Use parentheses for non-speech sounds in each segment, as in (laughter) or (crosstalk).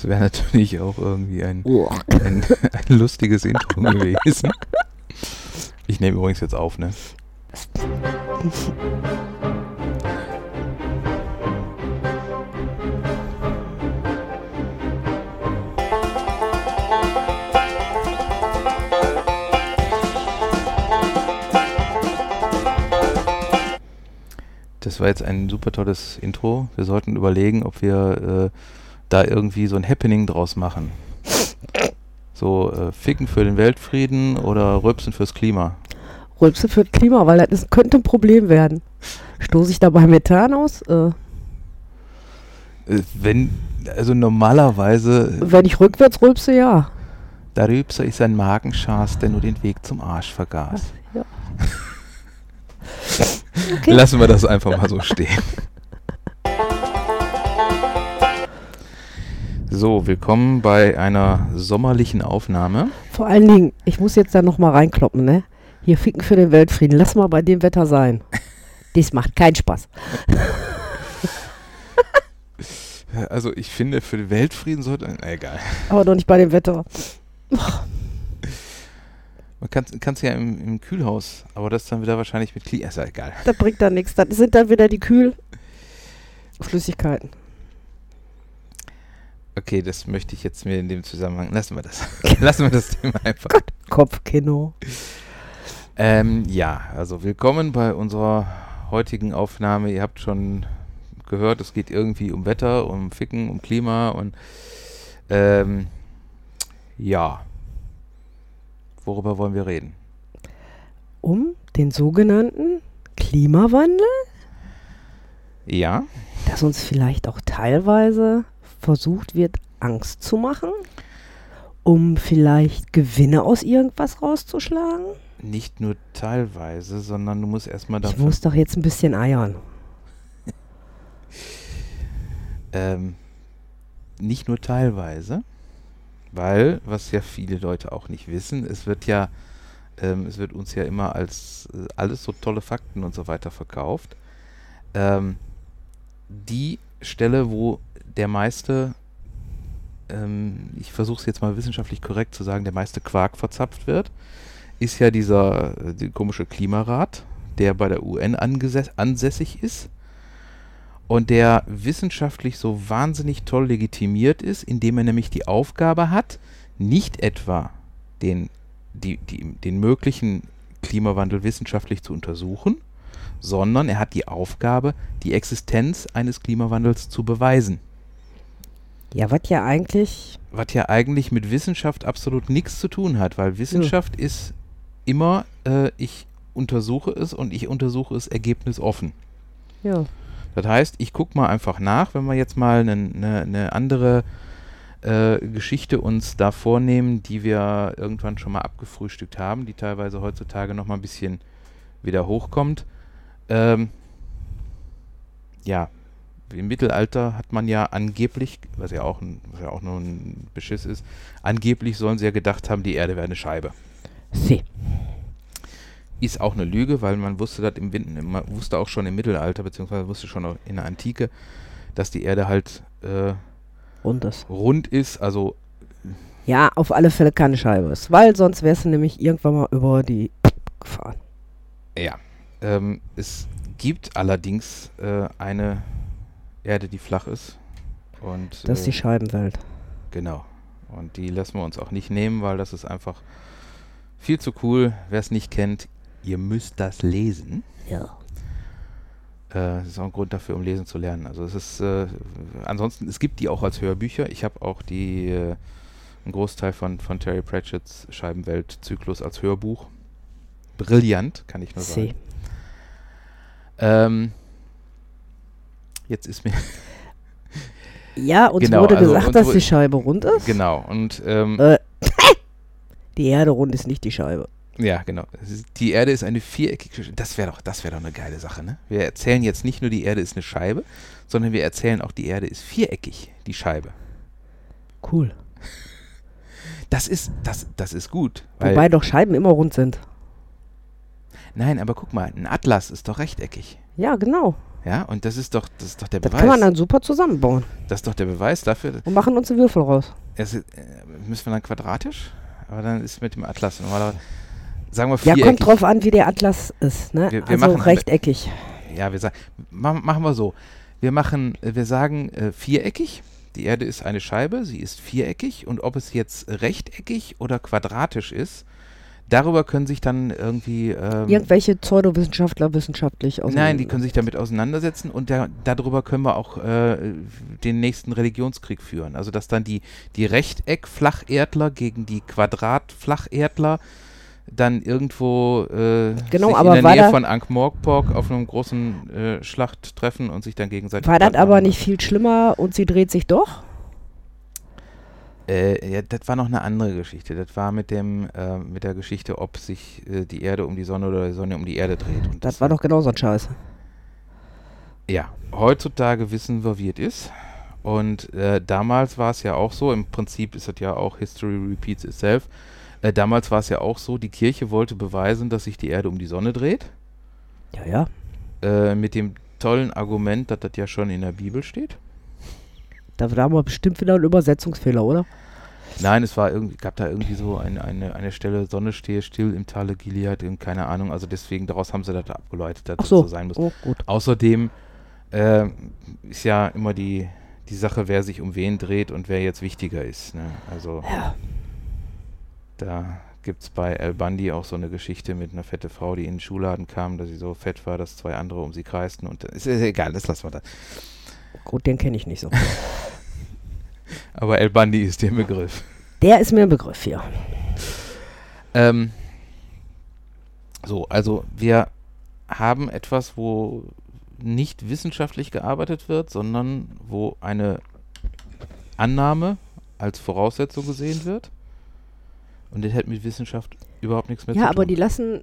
Das wäre natürlich auch irgendwie ein, ein, ein lustiges Intro (laughs) gewesen. Ich nehme übrigens jetzt auf, ne? Das war jetzt ein super tolles Intro. Wir sollten überlegen, ob wir äh, da irgendwie so ein Happening draus machen. So äh, Ficken für den Weltfrieden oder Rülpsen fürs Klima. Rülpsen für das Klima, weil das könnte ein Problem werden. Stoße ich dabei Methan aus? Äh, Äh, wenn, also normalerweise, wenn ich rückwärts rülpse, ja. da Rülpser ist ein Magenschaß, der nur den Weg zum Arsch vergaß. ja. (laughs) Okay. Lassen wir das einfach mal so stehen. So, willkommen bei einer sommerlichen Aufnahme. Vor allen Dingen, ich muss jetzt da nochmal reinkloppen, ne? Hier ficken für den Weltfrieden. Lass mal bei dem Wetter sein. (laughs) Dies macht keinen Spaß. Also ich finde, für den Weltfrieden sollte... Na, egal. Aber doch nicht bei dem Wetter. Man kann es ja im, im Kühlhaus, aber das dann wieder wahrscheinlich mit Klima... Ist ja egal. Das bringt dann nichts. Das sind dann wieder die Kühlflüssigkeiten. Okay, das möchte ich jetzt mir in dem Zusammenhang... Lassen wir das. (laughs) Lassen wir das Thema (laughs) einfach. Kopfkino. Ähm, ja, also willkommen bei unserer heutigen Aufnahme. Ihr habt schon gehört, es geht irgendwie um Wetter, um Ficken, um Klima und ähm, ja. Worüber wollen wir reden? Um den sogenannten Klimawandel, Ja, dass uns vielleicht auch teilweise versucht wird, Angst zu machen, um vielleicht Gewinne aus irgendwas rauszuschlagen. nicht nur teilweise, sondern du musst erstmal Ich davon. muss doch jetzt ein bisschen eiern. (laughs) Ähm, nicht nur teilweise, weil, was ja viele Leute auch nicht wissen, es wird ja, ähm, es wird uns ja immer als äh, alles so tolle Fakten und so weiter verkauft. Ähm, die Stelle, wo der meiste, ähm, ich versuche es jetzt mal wissenschaftlich korrekt zu sagen, der meiste Quark verzapft wird, ist ja dieser äh, die komische Klimarat, der bei der UN ansässig ist und der wissenschaftlich so wahnsinnig toll legitimiert ist, indem er nämlich die Aufgabe hat, nicht etwa den, die, die, den möglichen Klimawandel wissenschaftlich zu untersuchen, sondern er hat die Aufgabe, die Existenz eines Klimawandels zu beweisen. Ja, was ja eigentlich, Was ja eigentlich mit Wissenschaft absolut nichts zu tun hat, weil Wissenschaft ist immer, äh, ich untersuche es und ich untersuche es ergebnisoffen. ja, Das heißt, ich gucke mal einfach nach, wenn wir jetzt mal eine ne, ne andere äh, Geschichte uns da vornehmen, die wir irgendwann schon mal abgefrühstückt haben, die teilweise heutzutage noch mal ein bisschen wieder hochkommt. Ähm, ja, im Mittelalter hat man ja angeblich, was ja auch, ein, was ja auch nur ein Beschiss ist, angeblich sollen sie ja gedacht haben, die Erde wäre eine Scheibe. sie. Ist auch eine Lüge, weil man wusste das im Wind, man wusste auch schon im Mittelalter, beziehungsweise wusste schon auch in der Antike, dass die Erde halt äh, Und das. rund ist, also Ja, auf alle Fälle keine Scheibe ist, weil sonst wärst du nämlich irgendwann mal über die (laughs) gefahren. ja. Ähm, es gibt allerdings äh, eine Erde, die flach ist. Und Das ist die äh, Scheibenwelt. genau. Und die lassen wir uns auch nicht nehmen, weil das ist einfach viel zu cool. Wer es nicht kennt, ihr müsst das lesen. Ja. Äh, das ist auch ein Grund dafür, um lesen zu lernen. Also es ist, äh, ansonsten, es gibt die auch als Hörbücher. Ich habe auch die, äh, einen Großteil von, von Terry Pratchett's Scheibenwelt-Zyklus als Hörbuch. Brillant, kann ich nur sagen. Ähm, jetzt ist mir, (laughs) Ja, uns Genau, wurde also gesagt, uns dass die Scheibe rund ist. genau, und ähm, Äh, (laughs) die Erde rund ist nicht die Scheibe. ja, genau. Die Erde ist eine viereckige, das wäre doch, das wäre doch eine geile Sache, ne? Wir erzählen jetzt nicht nur, die Erde ist eine Scheibe, sondern wir erzählen auch, die Erde ist viereckig, die Scheibe. Cool. Das ist, das, das ist gut. Weil, Wobei doch Scheiben immer rund sind. nein, aber guck mal, ein Atlas ist doch rechteckig. Ja, genau. Ja, und das ist doch, das ist doch der Das Beweis. kann man dann super zusammenbauen das ist doch der Beweis dafür. und machen uns einen Würfel raus. Es äh, müssen wir dann quadratisch? Aber dann ist mit dem Atlas normalerweise. Sagen wir Ja, kommt drauf an, wie der Atlas ist. Ne? Wir- wir also machen- rechteckig. Ja, wir sagen, ma machen wir so. Wir machen, äh, wir sagen äh, viereckig. Die Erde ist eine Scheibe, sie ist viereckig und ob es jetzt rechteckig oder quadratisch ist, darüber können sich dann irgendwie ähm, Irgendwelche Pseudowissenschaftler wissenschaftlich aus. Nein, die können sich damit auseinandersetzen und da, darüber können wir auch äh, den nächsten Religionskrieg führen. Also dass dann die, die Rechteck-Flacherdler gegen die Quadrat-Flacherdler dann irgendwo äh, Genau, aber in der Nähe von Ankh-Morpork auf einem großen äh, Schlacht treffen und sich dann gegenseitig War das aber nicht viel schlimmer und sie dreht sich doch? Äh, ja, das war noch eine andere Geschichte. Das war mit dem äh, mit der Geschichte, ob sich äh, die Erde um die Sonne oder die Sonne um die Erde dreht. Und Das war doch genauso ein Scheiß. Ja, heutzutage wissen wir, wie es ist. Und äh, damals war es ja auch so, im Prinzip ist das ja auch History repeats itself. Äh, damals war es ja auch so, die Kirche wollte beweisen, dass sich die Erde um die Sonne dreht. Ja, ja. Äh, mit dem tollen Argument, dass das ja schon in der Bibel steht. Da war aber bestimmt wieder ein Übersetzungsfehler, oder? Nein, es war irgendwie, gab da irgendwie so eine, eine, eine Stelle, Sonne stehe still im Tale Gilead, und keine Ahnung. Also deswegen, daraus haben sie das abgeleitet, dass Ach das so. so sein muss. Oh, gut. Außerdem äh, ist ja immer die, die Sache, wer sich um wen dreht und wer jetzt wichtiger ist. Ne? Also Ja. da gibt es bei El Bandi auch so eine Geschichte mit einer fette Frau, die in den Schuhladen kam, dass sie so fett war, dass zwei andere um sie kreisten. Und ist, ist egal, das lassen wir da. Gut, den kenne ich nicht so. (laughs) Aber El Bandi ist der Begriff. Der ist mir ein Begriff hier. Ähm, so, also wir haben etwas, wo nicht wissenschaftlich gearbeitet wird, sondern wo eine Annahme als Voraussetzung gesehen wird. Und das hat mit Wissenschaft überhaupt nichts mehr zu Ja, tun. aber die lassen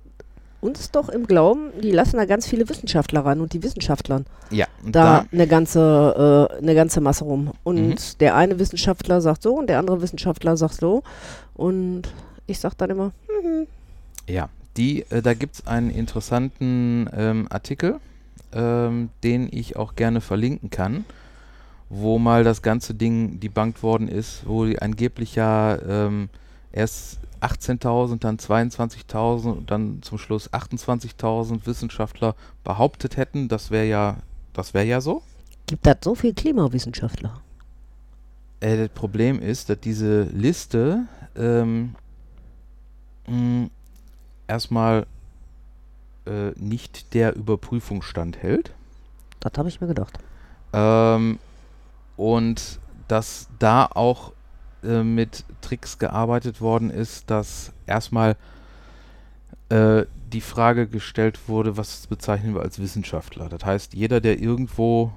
uns doch im Glauben, die lassen da ganz viele Wissenschaftler ran und die Wissenschaftlern ja, da da, eine ganze, äh, eine ganze Masse rum. Und Mhm. der eine Wissenschaftler sagt so und der andere Wissenschaftler sagt so. Und ich sag dann immer, mhm. ja, die, äh, da gibt es einen interessanten ähm, Artikel, ähm, den ich auch gerne verlinken kann, wo mal das ganze Ding debunked worden ist, wo die angeblich ja ähm, erst 18.000, dann 22.000 und dann zum Schluss 28.000 Wissenschaftler behauptet hätten, das wäre ja, das wäre ja so. gibt das so viel Klimawissenschaftler? Äh, das Problem ist, dass diese Liste ähm, mh, erstmal äh, nicht der Überprüfung standhält. Das habe ich mir gedacht. Ähm, und dass da auch äh, mit Tricks gearbeitet worden ist, dass erstmal äh, die Frage gestellt wurde, was bezeichnen wir als Wissenschaftler. Das heißt, jeder, der irgendwo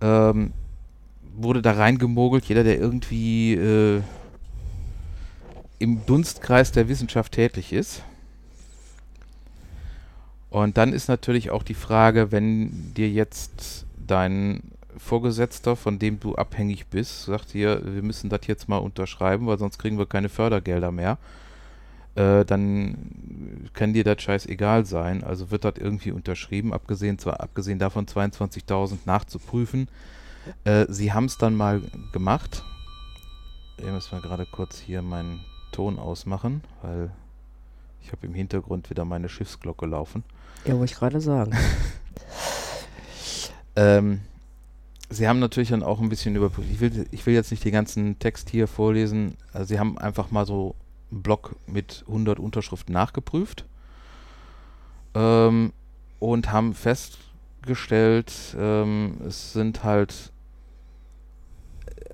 ähm, wurde da reingemogelt, jeder, der irgendwie äh, im Dunstkreis der Wissenschaft tätig ist. Und dann ist natürlich auch die Frage, wenn dir jetzt dein Vorgesetzter, von dem du abhängig bist, sagt dir, wir müssen das jetzt mal unterschreiben, weil sonst kriegen wir keine Fördergelder mehr, äh, dann kann dir das scheißegal sein. Also wird das irgendwie unterschrieben, abgesehen, zwar, abgesehen davon 22.000 nachzuprüfen. Äh, sie haben es dann mal gemacht. Ich muss mal gerade kurz hier meinen Ton ausmachen, weil ich habe im Hintergrund wieder meine Schiffsglocke laufen. Ja, wollte ich gerade sagen. (laughs) Ähm, sie haben natürlich dann auch ein bisschen überprüft. Ich will, ich will jetzt nicht den ganzen Text hier vorlesen. Also sie haben einfach mal so einen Block mit 100 Unterschriften nachgeprüft ähm, und haben festgestellt, ähm, es sind halt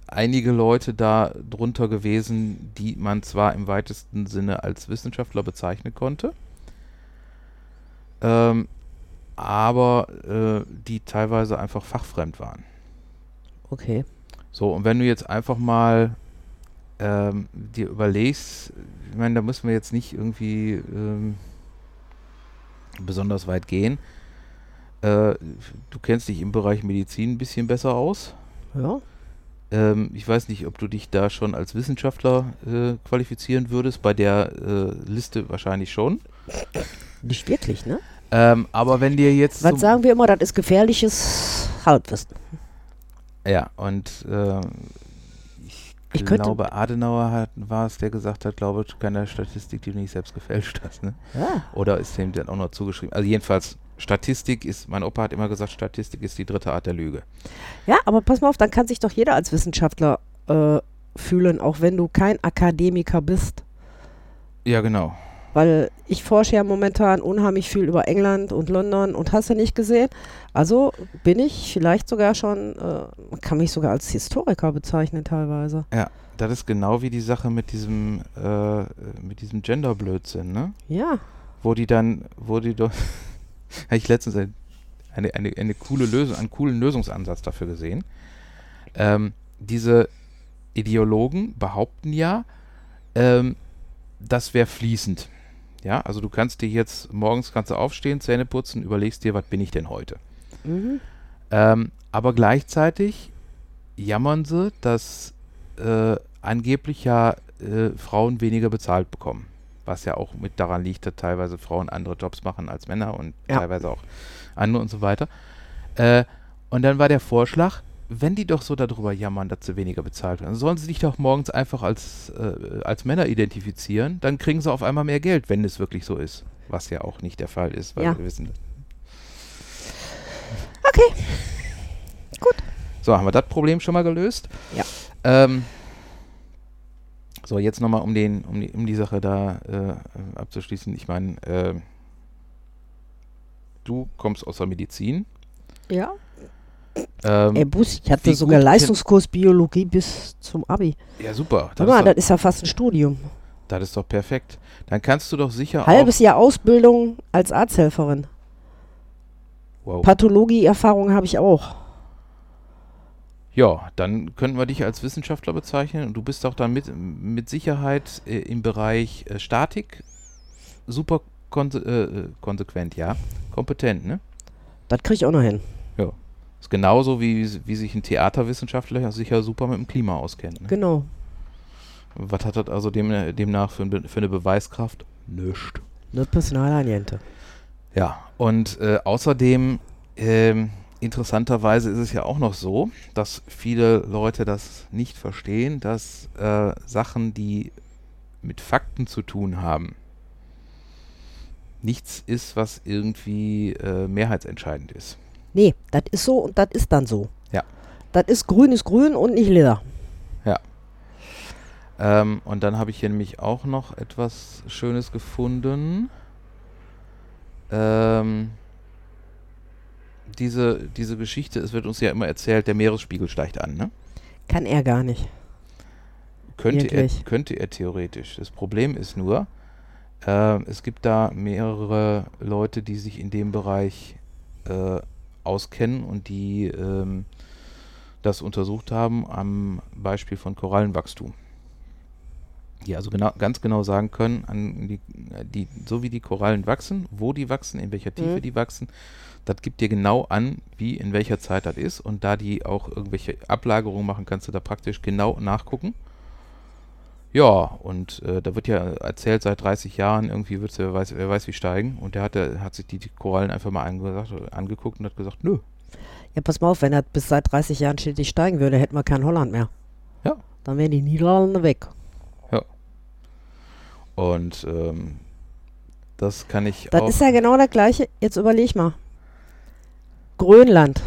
einige Leute da drunter gewesen, die man zwar im weitesten Sinne als Wissenschaftler bezeichnen konnte, ähm, aber äh, die teilweise einfach fachfremd waren. Okay. So, und wenn du jetzt einfach mal ähm, dir überlegst, ich meine, da müssen wir jetzt nicht irgendwie ähm, besonders weit gehen. Äh, du kennst dich im Bereich Medizin ein bisschen besser aus. Ja. Ähm, ich weiß nicht, ob du dich da schon als Wissenschaftler äh, qualifizieren würdest. Bei der äh, Liste wahrscheinlich schon. Nicht wirklich, ne? Ähm, aber wenn dir jetzt. Was zum- sagen wir immer, das ist gefährliches Halbwissen. Ja, und ähm, ich, Ich glaube, Adenauer hat, war es, der gesagt hat, glaube ich, keine Statistik, die du nicht selbst gefälscht hast. Ne? Ja. Oder ist dem dann auch noch zugeschrieben? Also jedenfalls, Statistik ist, mein Opa hat immer gesagt, Statistik ist die dritte Art der Lüge. ja, aber pass mal auf, dann kann sich doch jeder als Wissenschaftler äh, fühlen, auch wenn du kein Akademiker bist. Ja, genau. Weil ich forsche ja momentan unheimlich viel über England und London und hast du nicht gesehen. Also bin ich vielleicht sogar schon, äh, man kann mich sogar als Historiker bezeichnen teilweise. Ja, das ist genau wie die Sache mit diesem, äh, mit diesem Gender-Blödsinn, ne? Ja, Wo die dann, wo die doch, (laughs) habe ich letztens ein- eine, eine, eine coole Lösung, einen coolen Lösungsansatz dafür gesehen. Ähm, diese Ideologen behaupten ja, ähm, das wäre fließend. Ja, also du kannst dir jetzt morgens kannst du aufstehen, Zähne putzen, überlegst dir, was bin ich denn heute? mhm. Ähm, aber gleichzeitig jammern sie, dass äh, angeblich ja äh, Frauen weniger bezahlt bekommen. Was ja auch mit daran liegt, dass teilweise Frauen andere Jobs machen als Männer und Ja. teilweise auch andere und so weiter. Äh, und dann war der Vorschlag, wenn die doch so darüber jammern, dass sie weniger bezahlt werden, sollen sie sich doch morgens einfach als, äh, als Männer identifizieren, dann kriegen sie auf einmal mehr Geld, wenn es wirklich so ist. Was ja auch nicht der Fall ist, weil Ja. wir wissen, okay. So, haben wir das Problem schon mal gelöst? Ja. Ähm, so, jetzt nochmal, um, den, um, die, um die Sache da äh, abzuschließen. Ich meine, ähm, du kommst aus der Medizin. Ja. Ähm, Ey, Bus, ich hatte sogar Leistungskurs Biologie bis zum Abi. ja, super. Das, mal, ist das ist ja fast ein Studium. das ist doch perfekt. Dann kannst du doch sicher Halbes Jahr Ausbildung als Arzthelferin. Wow. Pathologie-Erfahrung habe ich auch. Ja, dann könnten wir dich als Wissenschaftler bezeichnen und du bist auch dann mit, mit Sicherheit äh, im Bereich äh, Statik super konse äh, konsequent, ja. Kompetent, ne? Das kriege ich auch noch hin. Ist genauso wie, wie sich ein Theaterwissenschaftler sicher super mit dem Klima auskennt. Ne? Genau. Was hat das also dem, demnach für, ein für eine Beweiskraft? Nischt. Das Personal niente. Ja, und äh, außerdem, ähm, interessanterweise ist es ja auch noch so, dass viele Leute das nicht verstehen, dass äh, Sachen, die mit Fakten zu tun haben, nichts ist, was irgendwie äh, mehrheitsentscheidend ist. Nee, das ist so und das ist dann so. Ja. Das ist grün ist grün und nicht lila. Ähm, und dann habe ich hier nämlich auch noch etwas Schönes gefunden. Ähm, diese, diese Geschichte, es wird uns ja immer erzählt, der Meeresspiegel steigt an, ne? Kann er gar nicht. Könnte er, könnte er theoretisch. Das Problem ist nur, ähm, es gibt da mehrere Leute, die sich in dem Bereich äh, auskennen und die ähm, das untersucht haben am Beispiel von Korallenwachstum. Die also genau, ganz genau sagen können, die, die, so wie die Korallen wachsen, wo die wachsen, in welcher Tiefe Mhm. die wachsen, das gibt dir genau an, wie in welcher Zeit das ist. Und da die auch irgendwelche Ablagerungen machen, kannst du da praktisch genau nachgucken. Ja, und äh, da wird ja erzählt, seit 30 Jahren irgendwie wird es, wer weiß, wer weiß wie steigen. Und der hat, der hat sich die, Korallen einfach mal angesagt, angeguckt und hat gesagt, nö. Ja, pass mal auf, wenn er bis seit 30 Jahren stetig steigen würde, hätten wir kein Holland mehr. Ja. Dann wären die Niederlande weg. Und ähm, das kann ich Das auch. ist ja genau das gleiche. Jetzt überleg mal. Grönland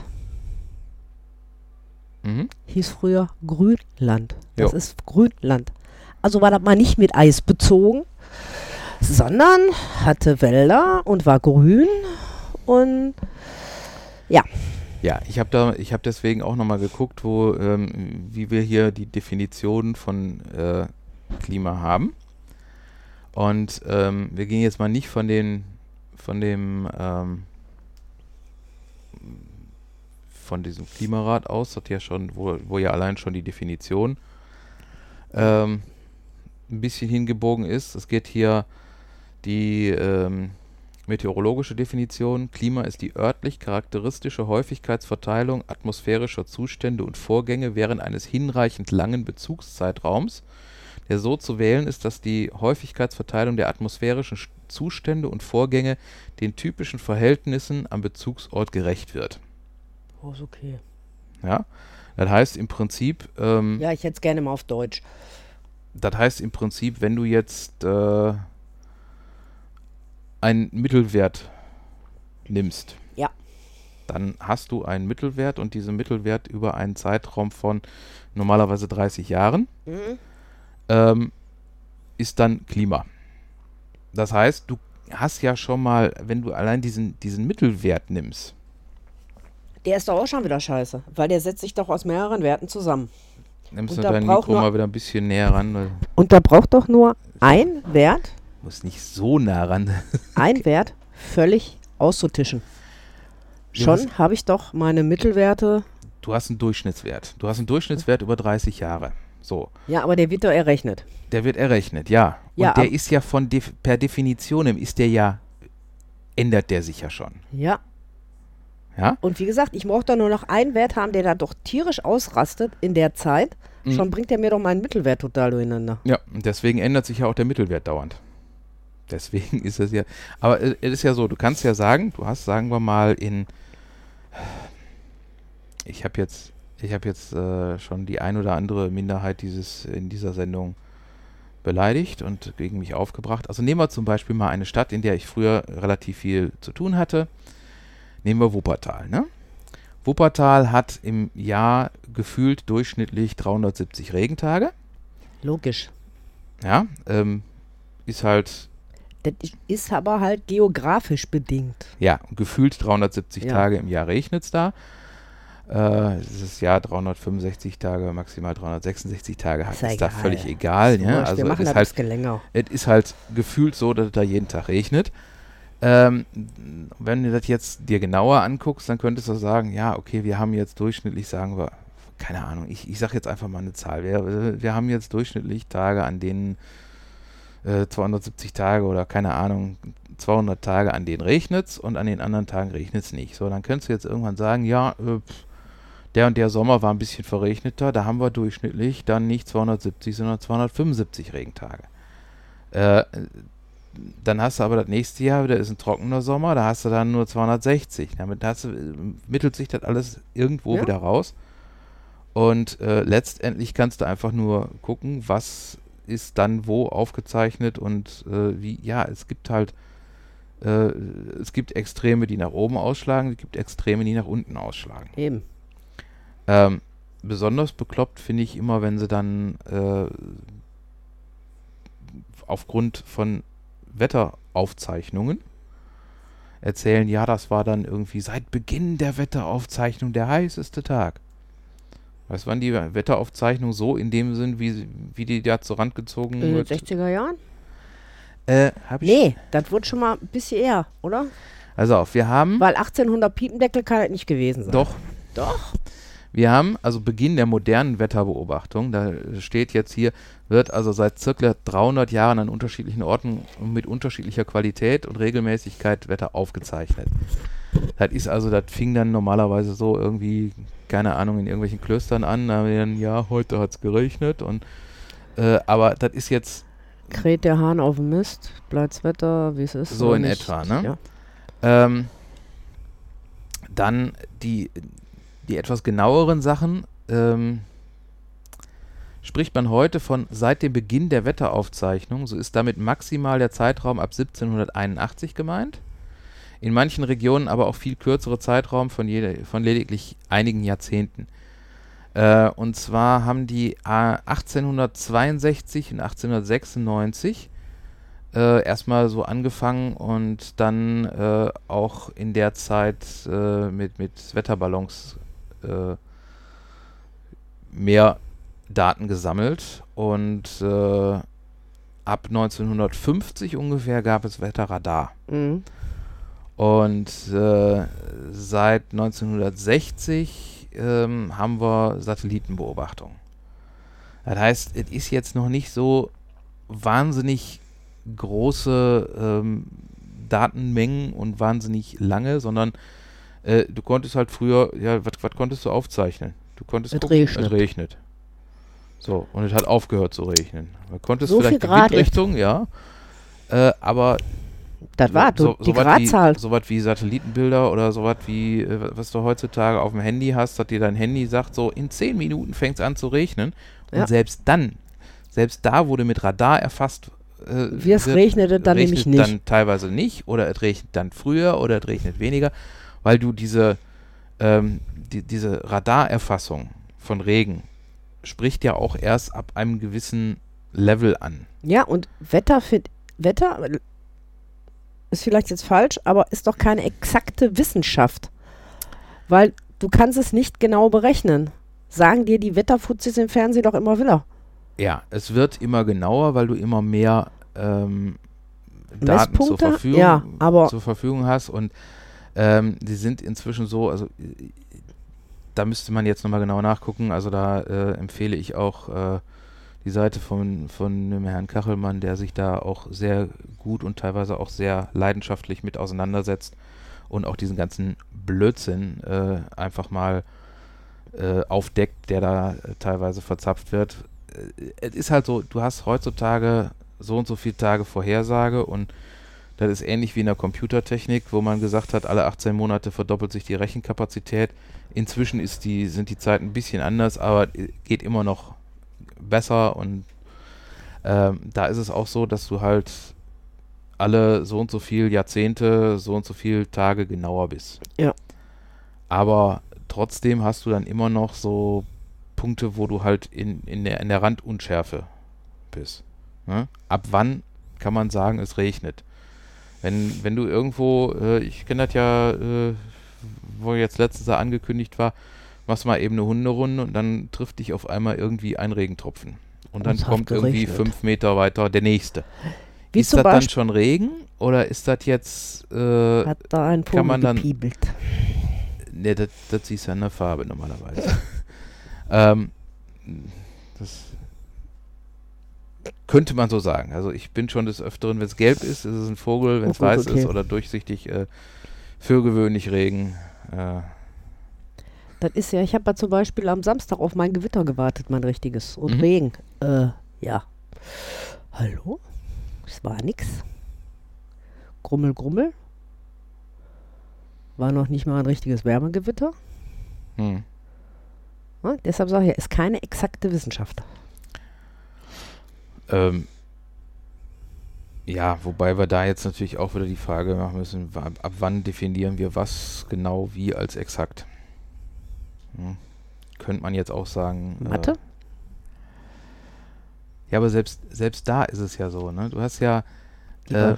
mhm. hieß früher Grünland. Das Jo. ist Grünland. Also war das mal nicht mit Eis bezogen, sondern hatte Wälder und war grün und Ja, ich habe da, ich habe deswegen auch nochmal geguckt, wo, ähm, wie wir hier die Definition von äh, Klima haben. Und ähm, wir gehen jetzt mal nicht von den, von dem, ähm, von diesem Klimarat aus, das ja schon, wo, wo ja allein schon die Definition ähm, ein bisschen hingebogen ist. Es geht hier die ähm, meteorologische Definition. Klima ist die örtlich charakteristische Häufigkeitsverteilung atmosphärischer Zustände und Vorgänge während eines hinreichend langen Bezugszeitraums, der so zu wählen ist, dass die Häufigkeitsverteilung der atmosphärischen Sch- Zustände und Vorgänge den typischen Verhältnissen am Bezugsort gerecht wird. Oh, ist okay. Ja? Das heißt im Prinzip, ähm, Ja, ich hätte es gerne mal auf Deutsch. Das heißt im Prinzip, wenn du jetzt äh, einen Mittelwert nimmst, Ja. dann hast du einen Mittelwert und diesen Mittelwert über einen Zeitraum von normalerweise 30 Jahren Mhm. ähm, ist dann Klima. Das heißt, du hast ja schon mal, wenn du allein diesen, diesen Mittelwert nimmst, Der ist doch auch schon wieder scheiße, weil der setzt sich doch aus mehreren Werten zusammen. Nimmst Und du dein braucht Mikro mal wieder ein bisschen näher ran, Und da braucht doch nur ein Wert, du musst nicht so nah ran. (laughs) ein Wert völlig auszutischen. Ja, Schon habe ich doch meine Mittelwerte. Du hast einen Durchschnittswert. Du hast einen Durchschnittswert über 30 Jahre. So. Ja, aber der wird doch errechnet. Der wird errechnet, ja. Und Ja, der ist ja von def per Definition ist der ja, ändert der sich ja schon. Ja. Ja? Und wie gesagt, ich brauche doch nur noch einen Wert haben, der da doch tierisch ausrastet in der Zeit. Mhm. Schon bringt er mir doch meinen Mittelwert total durcheinander. Ja, und deswegen ändert sich ja auch der Mittelwert dauernd. Deswegen (laughs) ist es ja. Aber es ist ja so, du kannst ja sagen, du hast, sagen wir mal, in. Ich habe jetzt, ich habe jetzt äh, schon die ein oder andere Minderheit dieses in dieser Sendung beleidigt und gegen mich aufgebracht. Also nehmen wir zum Beispiel mal eine Stadt, in der ich früher relativ viel zu tun hatte. Nehmen wir Wuppertal, ne? Wuppertal hat im Jahr gefühlt durchschnittlich 370 Regentage. Logisch. Ja, ähm, ist halt, Das ist aber halt geografisch bedingt. ja, gefühlt 370 Ja. Tage im Jahr regnet es da. Äh, dieses Jahr 365 Tage, maximal 366 Tage hat, Ist ja ist da völlig egal. Ja? wir Also es machen ist, das halt, es ist halt gefühlt so, dass es da jeden Tag regnet. Ähm, wenn du das jetzt dir genauer anguckst, dann könntest du sagen, ja, okay, wir haben jetzt durchschnittlich, sagen wir, keine Ahnung, ich, ich sage jetzt einfach mal eine Zahl. Wir, wir haben jetzt durchschnittlich Tage, an denen äh, 270 Tage oder keine Ahnung, 200 Tage, an denen regnet es und an den anderen Tagen regnet es nicht. So, dann könntest du jetzt irgendwann sagen, ja, äh, der und der Sommer war ein bisschen verregneter, da haben wir durchschnittlich dann nicht 270, sondern 275 Regentage. Äh, dann hast du aber das nächste Jahr wieder ist ein trockener Sommer, da hast du dann nur 260. Damit hast du, mittelt sich das alles irgendwo Ja. wieder raus. Und äh, letztendlich kannst du einfach nur gucken, was ist dann wo aufgezeichnet und äh, wie, ja, es gibt halt, äh, es gibt Extreme, die nach oben ausschlagen, es gibt Extreme, die nach unten ausschlagen. Eben. Ähm, besonders bekloppt finde ich immer, wenn sie dann äh, aufgrund von Wetteraufzeichnungen erzählen, ja, das war dann irgendwie seit Beginn der Wetteraufzeichnung der heißeste Tag. Weißt du, wann die Wetteraufzeichnung so in dem Sinn, wie, wie die da zur Rand gezogen In den wird? 60er Jahren? Äh, hab ich. Nee, das wird schon mal ein bisschen eher, oder? Also auf, wir haben. Weil 1800 Piependeckel kann das nicht gewesen sein. Doch. Doch. Wir haben also Beginn der modernen Wetterbeobachtung. Da steht jetzt hier, wird also seit circa 300 Jahren an unterschiedlichen Orten mit unterschiedlicher Qualität und Regelmäßigkeit Wetter aufgezeichnet. Das ist also, das fing dann normalerweise so irgendwie, keine Ahnung, in irgendwelchen Klöstern an. Da haben wir dann, ja, heute hat es geregnet und äh, aber das ist jetzt Kräht der Hahn auf dem Mist, bleibt's Wetter, wie es ist. So in nicht. etwa, ne? Ja. Ähm, dann die, die etwas genaueren Sachen. Ähm, spricht man heute von seit dem Beginn der Wetteraufzeichnung, so ist damit maximal der Zeitraum ab 1781 gemeint. In manchen Regionen aber auch viel kürzere Zeitraum von, jede, von lediglich einigen Jahrzehnten. Äh, und zwar haben die äh, 1862 und 1896 äh, erstmal so angefangen und dann äh, auch in der Zeit äh, mit, mit Wetterballons äh, mehr Daten gesammelt und äh, ab 1950 ungefähr gab es Wetterradar. Mhm. Und äh, seit 1960 ähm, haben wir Satellitenbeobachtung. Das heißt, es ist jetzt noch nicht so wahnsinnig große ähm, Datenmengen und wahnsinnig lange, sondern äh, du konntest halt früher, ja, was konntest du aufzeichnen? Du konntest Es gucken, regnet. es regnet. So, und es hat aufgehört zu regnen. Man konnte es So vielleicht viel die Grad Windrichtung, ja. Äh, aber Das war so, die so Gradzahl. Wie, so was wie Satellitenbilder oder so was wie, äh, was du heutzutage auf dem Handy hast, dass dir dein Handy sagt, so in 10 Minuten fängt es an zu regnen. Und Ja. selbst dann, selbst da wurde mit Radar erfasst, äh, Wie es wird- regnete, dann regnet nämlich nicht. dann teilweise nicht oder es regnet dann früher oder es regnet weniger, weil du diese, ähm, die, diese Radarerfassung von Regen spricht ja auch erst ab einem gewissen Level an. Ja, und Wetter, für, Wetter ist vielleicht jetzt falsch, aber ist doch keine exakte Wissenschaft. Weil du kannst es nicht genau berechnen. Sagen dir die Wetterfuzis im Fernsehen doch immer wieder. Ja, es wird immer genauer, weil du immer mehr ähm, Daten zur? Verfügung, Ja, zur Verfügung hast und ähm, die sind inzwischen so, also äh, da müsste man jetzt nochmal genau nachgucken, also da äh, empfehle ich auch äh, die Seite von, von dem Herrn Kachelmann, der sich da auch sehr gut und teilweise auch sehr leidenschaftlich mit auseinandersetzt und auch diesen ganzen Blödsinn äh, einfach mal äh, aufdeckt, der da äh, teilweise verzapft wird. Es ist halt so, du hast heutzutage so und so viele Tage Vorhersage und das ist ähnlich wie in der Computertechnik, wo man gesagt hat, alle 18 Monate verdoppelt sich die Rechenkapazität. Inzwischen ist die, sind die Zeiten ein bisschen anders, aber geht immer noch besser und ähm, da ist es auch so, dass du halt alle so und so viel Jahrzehnte, so und so viel Tage genauer bist. Ja. Aber trotzdem hast du dann immer noch so Punkte, wo du halt in, in, der, in der Randunschärfe bist. Ne? Ab wann kann man sagen, es regnet? Wenn, wenn du irgendwo, äh, ich kenne das ja, äh, wo jetzt letztes Jahr angekündigt war, machst mal eben eine Hunderunde und dann trifft dich auf einmal irgendwie ein Regentropfen. Und dann kommt irgendwie geregnet. fünf Meter weiter der nächste. Wie ist das dann schon Regen oder ist das jetzt, äh, hat da ein kann man Vogel dann- gepiebelt. Ne, das, das siehst du an der Farbe normalerweise. (laughs) ähm, das könnte man so sagen. Also ich bin schon des Öfteren, wenn es gelb ist, ist es ein Vogel, wenn Oh es gut, weiß okay. ist oder durchsichtig, äh, für gewöhnlich Regen. Äh, Das ist ja, ich habe ja zum Beispiel am Samstag auf mein Gewitter gewartet, mein richtiges. Und Mhm. Regen. Äh, ja. Hallo? Es war nix. Grummel, grummel. War noch nicht mal ein richtiges Wärmegewitter. hm. Ne? Deshalb sage ich ja, ist keine exakte Wissenschaft. Ähm, ja, wobei wir da jetzt natürlich auch wieder die Frage machen müssen, ab wann definieren wir was genau wie als exakt? Hm. Könnte man jetzt auch sagen. äh, Mathe? Ja, aber selbst, selbst da ist es ja so, ne? Du hast ja, äh,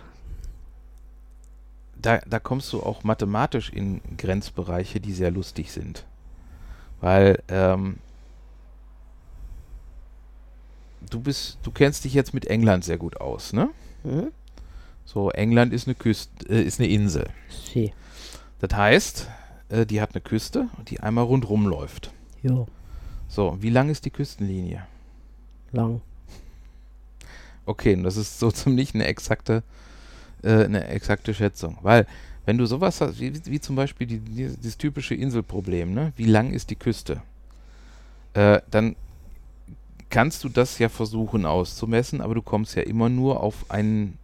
da, da kommst du auch mathematisch in Grenzbereiche, die sehr lustig sind. Weil, ähm, du bist, du kennst dich jetzt mit England sehr gut aus, ne? Hm? So, England ist eine Küste, äh, ist eine Insel. Sie. Das heißt, äh, die hat eine Küste, die einmal rundrum läuft. Jo, So, wie lang ist die Küstenlinie? lang. Okay, und das ist so (laughs) ziemlich eine exakte, äh, eine exakte Schätzung. Weil, wenn du sowas hast, wie, wie zum Beispiel die, die, dieses typische Inselproblem, ne? wie lang ist die Küste? Äh, dann kannst du das ja versuchen auszumessen, aber du kommst ja immer nur auf einen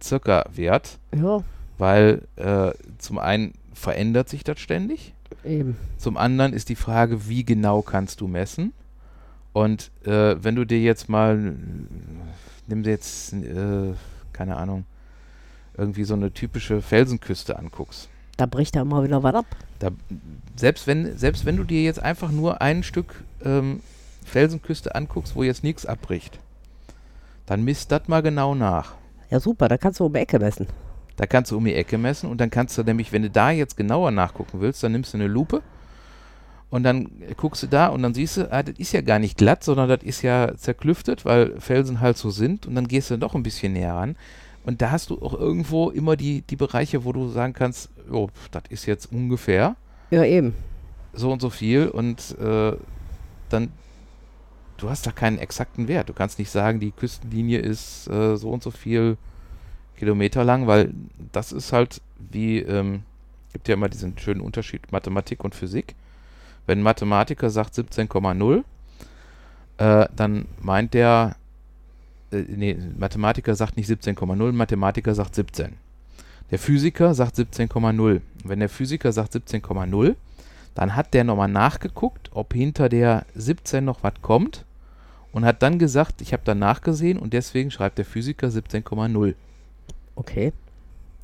circa Wert, Ja, weil äh, zum einen verändert sich das ständig, eben. zum anderen ist die Frage, wie genau kannst du messen? Und äh, wenn du dir jetzt mal, nimm dir jetzt, äh, keine Ahnung, irgendwie so eine typische Felsenküste anguckst. Da bricht ja immer wieder was ab. Da, selbst, wenn, selbst wenn du dir jetzt einfach nur ein Stück ähm, Felsenküste anguckst, wo jetzt nichts abbricht, dann misst das mal genau nach. Ja, super, da kannst du um die Ecke messen. Da kannst du um die Ecke messen und dann kannst du nämlich, wenn du da jetzt genauer nachgucken willst, dann nimmst du eine Lupe und dann guckst du da und dann siehst du, ah, das ist ja gar nicht glatt, sondern das ist ja zerklüftet, weil Felsen halt so sind und dann gehst du doch ein bisschen näher ran. Und da hast du auch irgendwo immer die, die Bereiche, wo du sagen kannst, oh, das ist jetzt ungefähr Ja, eben. so und so viel und äh, dann, du hast da keinen exakten Wert. Du kannst nicht sagen, die Küstenlinie ist äh, so und so viel Kilometer lang, weil das ist halt wie, ähm, gibt ja immer diesen schönen Unterschied Mathematik und Physik. Wenn ein Mathematiker sagt 17,0, äh, dann meint der, äh, nee, Mathematiker sagt nicht 17,0, Mathematiker sagt 17. Der Physiker sagt 17,0. Wenn der Physiker sagt 17,0, dann hat der nochmal nachgeguckt, ob hinter der 17 noch was kommt und hat dann gesagt, ich habe da nachgesehen und deswegen schreibt der Physiker 17,0. Okay.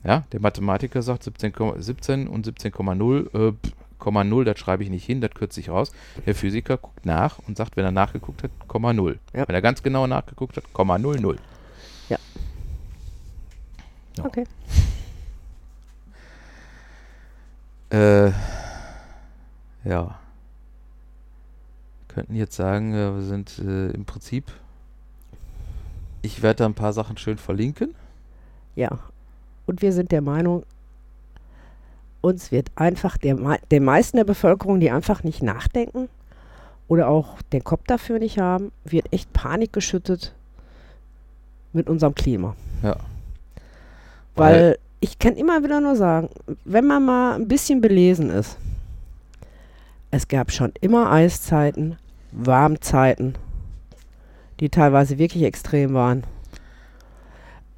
Ja, der Mathematiker sagt 17, 17 und 17,0, äh, 0, das schreibe ich nicht hin, das kürze ich raus. Der Physiker guckt nach und sagt, wenn er nachgeguckt hat, 0. Ja. Wenn er ganz genau nachgeguckt hat, 0,00. Ja. Ja. Okay. Äh, ja. Könnten jetzt sagen, äh, wir sind äh, im Prinzip. Ich werde da ein paar Sachen schön verlinken. Ja. Und wir sind der Meinung, uns wird einfach der, den meisten der Bevölkerung, die einfach nicht nachdenken oder auch den Kopf dafür nicht haben, wird echt Panik geschüttet mit unserem Klima. Ja. Weil ich kann immer wieder nur sagen, wenn man mal ein bisschen belesen ist, es gab schon immer Eiszeiten, Warmzeiten, die teilweise wirklich extrem waren.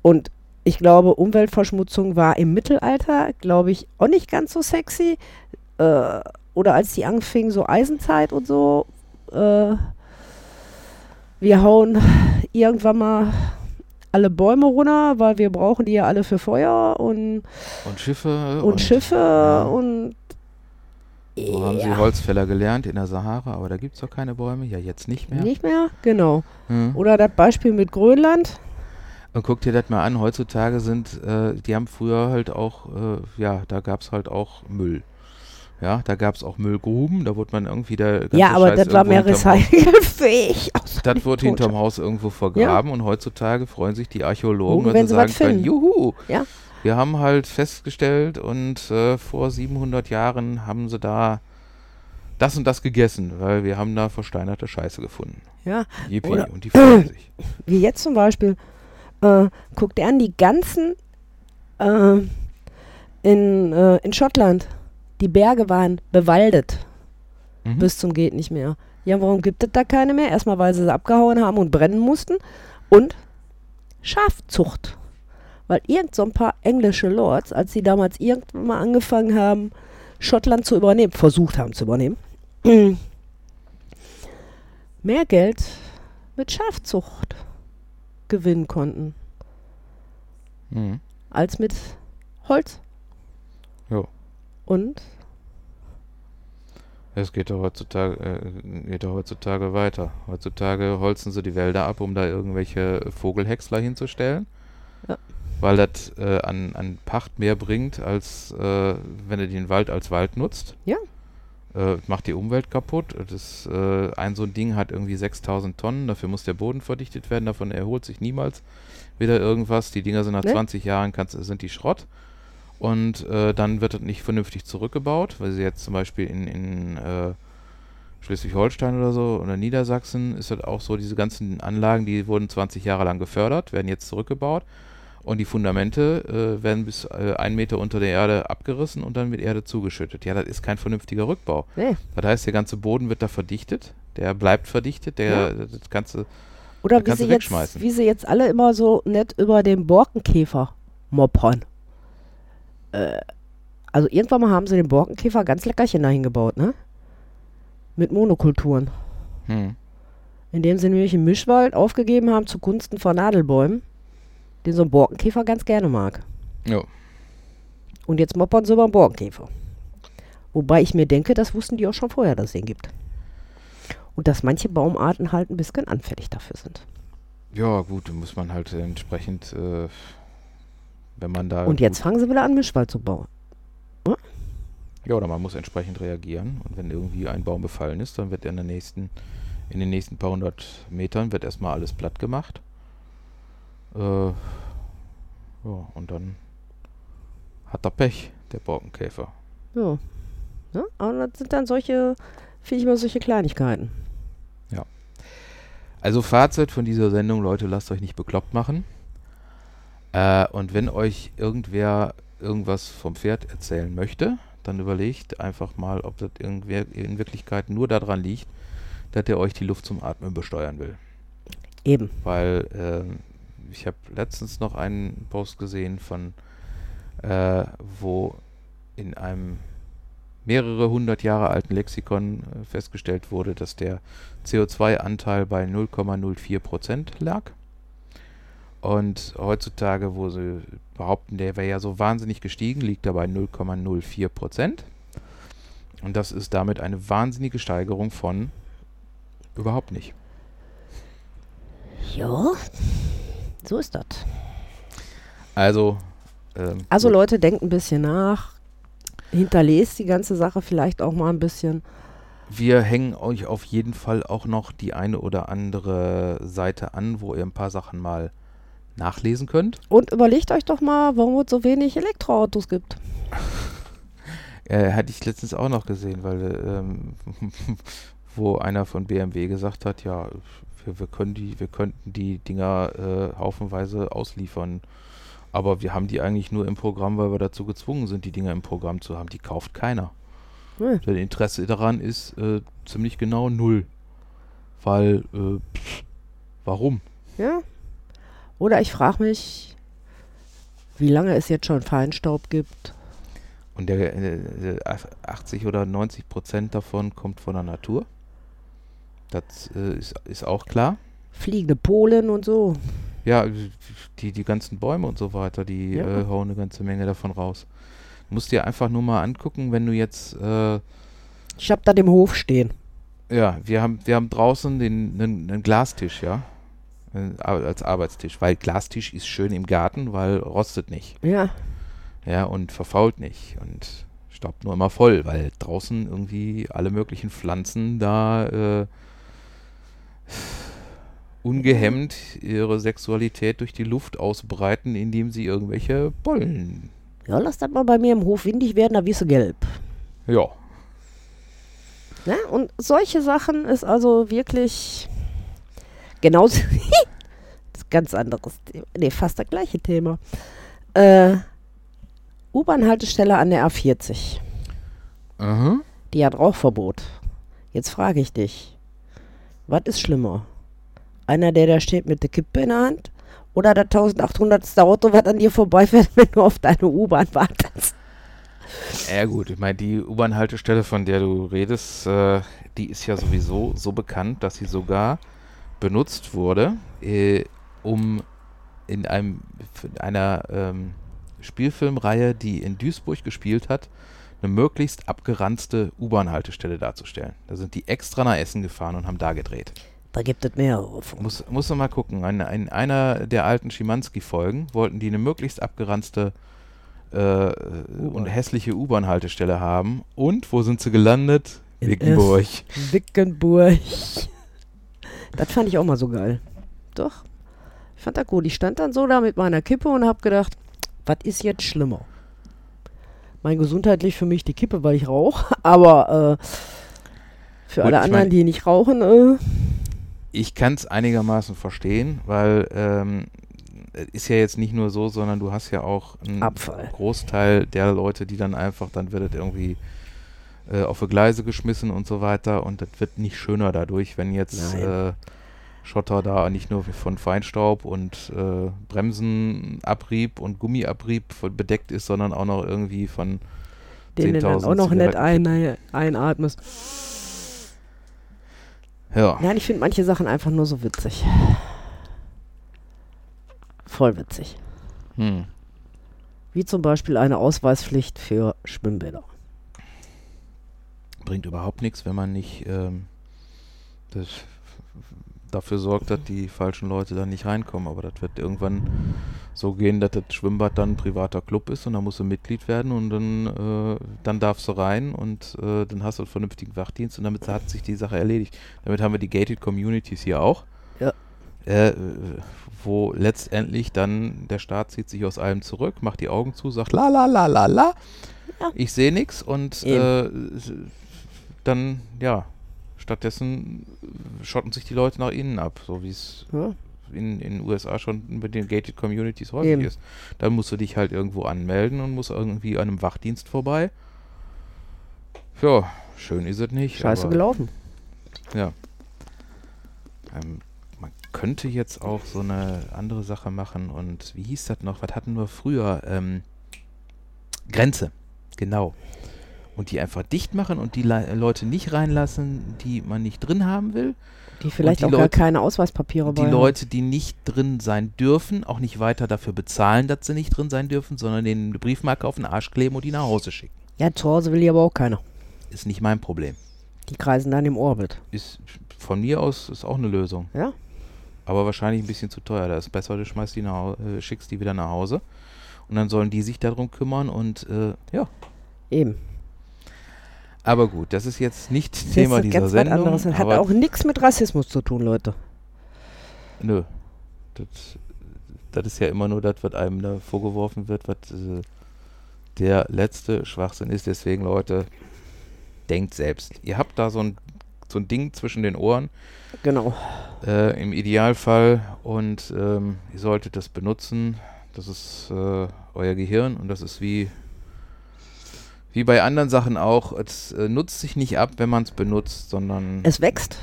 Und ich glaube, Umweltverschmutzung war im Mittelalter, glaube ich, auch nicht ganz so sexy. Äh, oder als die anfingen, so Eisenzeit und so. Äh, wir hauen irgendwann mal alle Bäume runter, weil wir brauchen die ja alle für Feuer und, Und Schiffe. und, Schiffe ja. und Wo haben sie Ja. Holzfäller gelernt? In der Sahara, aber da gibt es doch keine Bäume. Ja, jetzt nicht mehr. nicht mehr, genau. Hm. Oder das Beispiel mit Grönland. Und guck dir das mal an, heutzutage sind, äh, die haben früher halt auch, äh, ja, da gab es halt auch Müll. Ja, da gab es auch Müllgruben, da wurde man irgendwie ganze Ja, aber Scheiß das war mehr recycelfähig. (laughs) Das wurde hinterm Haus irgendwo vergraben und heutzutage freuen sich die Archäologen, Gucken, wenn sie sagen können, finden. juhu, Ja. Wir haben halt festgestellt und äh, vor 700 Jahren haben sie da das und das gegessen, weil wir haben da versteinerte Scheiße gefunden. Ja, Yippie, Oder- und die freuen sich. (clears throat) wie jetzt zum Beispiel, äh, guck dir an, die ganzen äh, in, äh, in Schottland, die Berge waren bewaldet Mhm. bis zum geht nicht mehr. Ja, warum gibt es da keine mehr? Erstmal, weil sie sie abgehauen haben und brennen mussten. Und Schafzucht. Weil irgend so ein paar englische Lords, als sie damals irgendwann mal angefangen haben, Schottland zu übernehmen, versucht haben zu übernehmen, (clears throat) mehr Geld mit Schafzucht gewinnen konnten, Mhm. als mit Holz. Ja. Und Es geht doch heutzutage, äh, geht doch heutzutage weiter. Heutzutage holzen sie die Wälder ab, um da irgendwelche Vogelhäcksler hinzustellen. Ja. Weil das äh, an, an Pacht mehr bringt, als äh, wenn du den Wald als Wald nutzt. Ja. Äh, macht die Umwelt kaputt. Das, äh, ein so ein Ding hat irgendwie 6000 Tonnen, dafür muss der Boden verdichtet werden, davon erholt sich niemals wieder irgendwas. Die Dinger sind nach Ne? 20 Jahren, kannst, sind die Schrott. Und äh, dann wird das nicht vernünftig zurückgebaut, weil sie jetzt zum Beispiel in, in äh, Schleswig-Holstein oder so oder Niedersachsen ist das auch so, diese ganzen Anlagen, die wurden 20 Jahre lang gefördert, werden jetzt zurückgebaut und die Fundamente äh, werden bis äh, einen Meter unter der Erde abgerissen und dann mit Erde zugeschüttet. Ja, das ist kein vernünftiger Rückbau. nee. Das heißt, der ganze Boden wird da verdichtet, der bleibt verdichtet, der das ganze Oder wie sie, jetzt, wie sie jetzt alle immer so nett über den Borkenkäfer moppern. Äh, also irgendwann mal haben sie den Borkenkäfer ganz leckerchen dahin gebaut, ne? Mit Monokulturen. hm, Indem sie nämlich einen Mischwald aufgegeben haben zugunsten von Nadelbäumen, den so ein Borkenkäfer ganz gerne mag. ja. Und jetzt moppern sie über den Borkenkäfer. Wobei ich mir denke, das wussten die auch schon vorher, dass es den gibt. Und dass manche Baumarten halt ein bisschen anfällig dafür sind. Ja, gut, da muss man halt entsprechend, äh, wenn man da. Und jetzt fangen sie wieder an, Mischwald zu bauen. Ja, oder man muss entsprechend reagieren. Und wenn irgendwie ein Baum befallen ist, dann wird in, der nächsten, in den nächsten paar hundert Metern wird erstmal alles platt gemacht. Äh, ja, und dann hat er Pech, der Borkenkäfer. Ja. Ne? Aber das sind dann solche, finde ich mal solche Kleinigkeiten. Also Fazit von dieser Sendung, Leute, lasst euch nicht bekloppt machen. Äh, und wenn euch irgendwer irgendwas vom Pferd erzählen möchte, dann überlegt einfach mal, ob das irgendwer in Wirklichkeit nur daran liegt, dass er euch die Luft zum Atmen besteuern will. Eben. Weil ähm, ich habe letztens noch einen Post gesehen von, äh, wo in einem mehrere hundert Jahre alten Lexikon äh, festgestellt wurde, dass der CO2-Anteil bei 0,04 Prozent lag. Und heutzutage, wo sie behaupten, der wäre ja so wahnsinnig gestiegen, liegt er bei 0,04 Prozent. Und das ist damit eine wahnsinnige Steigerung von überhaupt nicht. Ja, so ist das. Also, ähm, Also gut. Leute, denkt ein bisschen nach. Hinterlest die ganze Sache vielleicht auch mal ein bisschen. Wir hängen euch auf jeden Fall auch noch die eine oder andere Seite an, wo ihr ein paar Sachen mal nachlesen könnt. Und überlegt euch doch mal, warum es so wenig Elektroautos gibt. (laughs) Äh, hatte ich letztens auch noch gesehen, weil ähm, (laughs) wo einer von BMW gesagt hat, ja, wir, wir können die, wir könnten die Dinger äh, haufenweise ausliefern, aber wir haben die eigentlich nur im Programm, weil wir dazu gezwungen sind, die Dinger im Programm zu haben. Die kauft keiner. Hm. Das Interesse daran ist äh, ziemlich genau null. Weil, äh, pff, warum? Ja. Oder ich frage mich, wie lange es jetzt schon Feinstaub gibt. Und der äh, 80 oder 90 Prozent davon kommt von der Natur. Das äh, ist, ist auch klar. Fliegende Polen und so. Ja, die, die ganzen Bäume und so weiter, die Ja. äh, hauen eine ganze Menge davon raus. Du musst dir einfach nur mal angucken, wenn du jetzt, äh, Ich habe da im Hof stehen. ja, wir haben, wir haben draußen den, einen, einen Glastisch, ja, äh, als Arbeitstisch, weil Glastisch ist schön im Garten, weil rostet nicht, Ja. ja, und verfault nicht und staubt nur immer voll, weil draußen irgendwie alle möglichen Pflanzen da äh, ungehemmt ihre Sexualität durch die Luft ausbreiten, indem sie irgendwelche Pollen Ja, lass das mal bei mir im Hof windig werden, da wirst du gelb. Ja, Ne? Und solche Sachen ist also wirklich genauso. (laughs) das ist ganz anderes Thema. Nee, fast das gleiche Thema. Äh, U-Bahn-Haltestelle an der A40. Aha. Die hat Rauchverbot. Jetzt frage ich dich, was ist schlimmer? Einer, der da steht mit der Kippe in der Hand? Oder das 1800. Auto, was an dir vorbeifährt, (laughs) wenn du auf deine U-Bahn wartest? Ja gut, ich meine, die U-Bahn-Haltestelle, von der du redest, äh, die ist ja sowieso so bekannt, dass sie sogar benutzt wurde, äh, um in einem in einer ähm, Spielfilmreihe, die in Duisburg gespielt hat, eine möglichst abgeranzte U-Bahn-Haltestelle darzustellen. Da sind die extra nach Essen gefahren und haben da gedreht. Da gibt es mehrere von. Muss, muss man mal gucken. In, in einer der alten Schimanski-Folgen wollten die eine möglichst abgeranzte äh, und hässliche U-Bahn-Haltestelle haben. Und wo sind sie gelandet? In Wickenburg. Wickenburg. (laughs) Das fand ich auch mal so geil. Doch. Ich fand das gut. Ich stand dann so da mit meiner Kippe und hab gedacht, was ist jetzt schlimmer? Mein gesundheitlich für mich die Kippe, weil ich rauche, (laughs) aber äh, für Gut, alle anderen, mein- die nicht rauchen, äh, Ich kann es einigermaßen verstehen, weil ähm, es ist ja jetzt nicht nur so, sondern du hast ja auch einen Abfall. Großteil der Leute, die dann einfach, dann wird es irgendwie äh, auf die Gleise geschmissen und so weiter und das wird nicht schöner dadurch, wenn jetzt äh, Schotter da nicht nur von Feinstaub und äh, Bremsenabrieb und Gummiabrieb bedeckt ist, sondern auch noch irgendwie von den du dann 10.000 auch noch nicht Zigaretten- ein, einatmest. ja. Nein, ich finde manche Sachen einfach nur so witzig. Voll witzig. Hm. Wie zum Beispiel eine Ausweispflicht für Schwimmbäder. bringt überhaupt nichts, wenn man nicht ähm, das dafür sorgt, dass die falschen Leute da nicht reinkommen. Aber das wird irgendwann so gehen, dass das Schwimmbad dann ein privater Club ist und da musst du Mitglied werden und dann, äh, dann darfst du rein und äh, dann hast du einen vernünftigen Wachdienst und damit hat sich die Sache erledigt. Damit haben wir die Gated Communities hier auch. Ja. Äh, wo letztendlich dann der Staat zieht sich aus allem zurück, macht die Augen zu, sagt la la la la la, Ja. ich sehe nichts und äh, dann, ja, stattdessen äh, schotten sich die Leute nach innen ab, so wie es Ja? in in den USA schon mit den Gated Communities häufig Eben. ist. Dann musst du dich halt irgendwo anmelden und musst irgendwie an einem Wachdienst vorbei. Ja, schön ist es nicht. Scheiße aber, gelaufen. Ja. Ähm, man könnte jetzt auch so eine andere Sache machen und wie hieß das noch? Was hatten wir früher? Ähm, Grenze, genau. Und die einfach dicht machen und die Le Leute nicht reinlassen, die man nicht drin haben will. Die vielleicht die auch gar Leute- keine Ausweispapiere Die Leute, die nicht drin sein dürfen, auch nicht weiter dafür bezahlen, dass sie nicht drin sein dürfen, sondern denen eine Briefmarke auf den Arsch kleben und die nach Hause schicken. Ja, zu Hause will die aber auch keiner. Ist nicht mein Problem. Die kreisen dann im Orbit. Ist von mir aus ist auch eine Lösung. Ja? Aber wahrscheinlich ein bisschen zu teuer. Da ist besser, du schmeißt die nach, äh, schickst die wieder nach Hause. Und dann sollen die sich darum kümmern und äh, ja. Eben. Aber gut, das ist jetzt nicht Das Thema ist dieser ganz was Sendung. anderes. Das hat auch nichts mit Rassismus zu tun, Leute. Nö. Das, das ist ja immer nur das, was einem da vorgeworfen wird, was äh, der letzte Schwachsinn ist. Deswegen, Leute, denkt selbst. Ihr habt da so ein, so ein Ding zwischen den Ohren, Genau. äh, im Idealfall, und ähm, ihr solltet das benutzen. Das ist äh, euer Gehirn und das ist wie, wie bei anderen Sachen auch. Es äh, nutzt sich nicht ab, wenn man es benutzt, sondern Es wächst.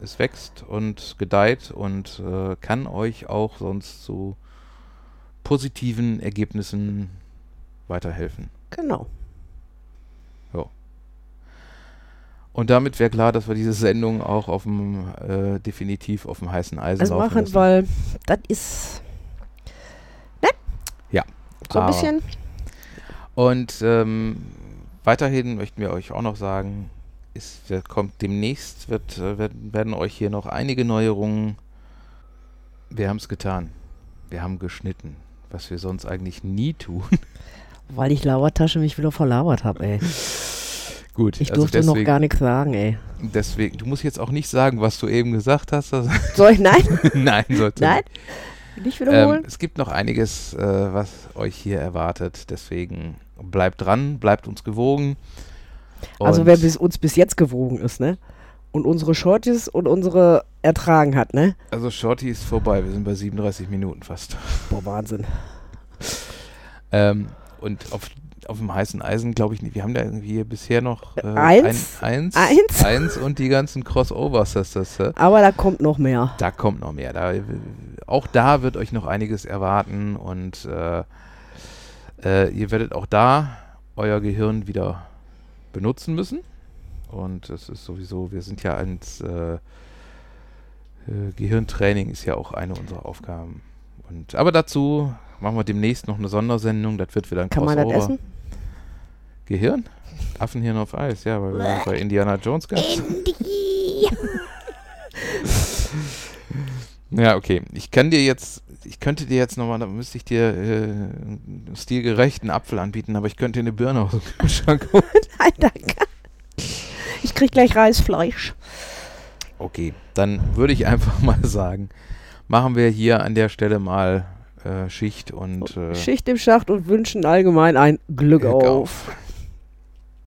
es wächst und gedeiht und äh, kann euch auch sonst zu positiven Ergebnissen weiterhelfen. Genau. Und damit wäre klar, dass wir diese Sendung auch auf dem äh, definitiv auf dem heißen Eisen Also machen, lassen. weil das ist. Ne? Ja. So ein bisschen. Und ähm, weiterhin möchten wir euch auch noch sagen, ist, kommt demnächst, wird, äh, werden, werden euch hier noch einige Neuerungen. Wir haben es getan. Wir haben geschnitten, was wir sonst eigentlich nie tun. (laughs) Weil ich Lauertasche mich wieder verlabert habe, ey. Gut, Ich also durfte deswegen, noch gar nichts sagen, ey. deswegen, du musst jetzt auch nicht sagen, was du eben gesagt hast. Also, Soll ich? Nein? (laughs) nein, sollte Nein? Nicht wiederholen? Ähm, es gibt noch einiges, äh, was euch hier erwartet. Deswegen bleibt dran, bleibt uns gewogen. also wer bis, uns bis jetzt gewogen ist, ne? Und unsere Shorties und unsere ertragen hat, ne? also Shorty ist vorbei, wir sind bei 37 Minuten fast. Boah, Wahnsinn. Ähm, und auf, auf dem heißen Eisen glaube ich nicht. Wir haben da irgendwie bisher noch äh, Eins? ein, eins, Eins? eins und die ganzen Crossovers. Das, das, äh, Aber da kommt noch mehr. da kommt noch mehr. Da, auch da wird euch noch einiges erwarten und äh, äh, ihr werdet auch da euer Gehirn wieder benutzen müssen. Und das ist sowieso, wir sind ja als äh, äh, Gehirntraining ist ja auch eine unserer Aufgaben. Und aber dazu machen wir demnächst noch eine Sondersendung. Das wird wieder ein Kann man das Crossover. essen? Gehirn? Affenhirn auf Eis, ja, weil wir bei Indiana Jones gab. Ja, okay. Ich kann dir jetzt, ich könnte dir jetzt nochmal, da müsste ich dir äh, einen stilgerechten Apfel anbieten, aber ich könnte dir eine Birne aus dem Kühlschrank holen. (laughs) Nein, danke. Ich krieg gleich Reisfleisch. Okay, dann würde ich einfach (laughs) mal sagen, machen wir hier an der Stelle mal Schicht und äh, Schicht im Schacht und wünschen allgemein ein Glück, Glück auf. auf.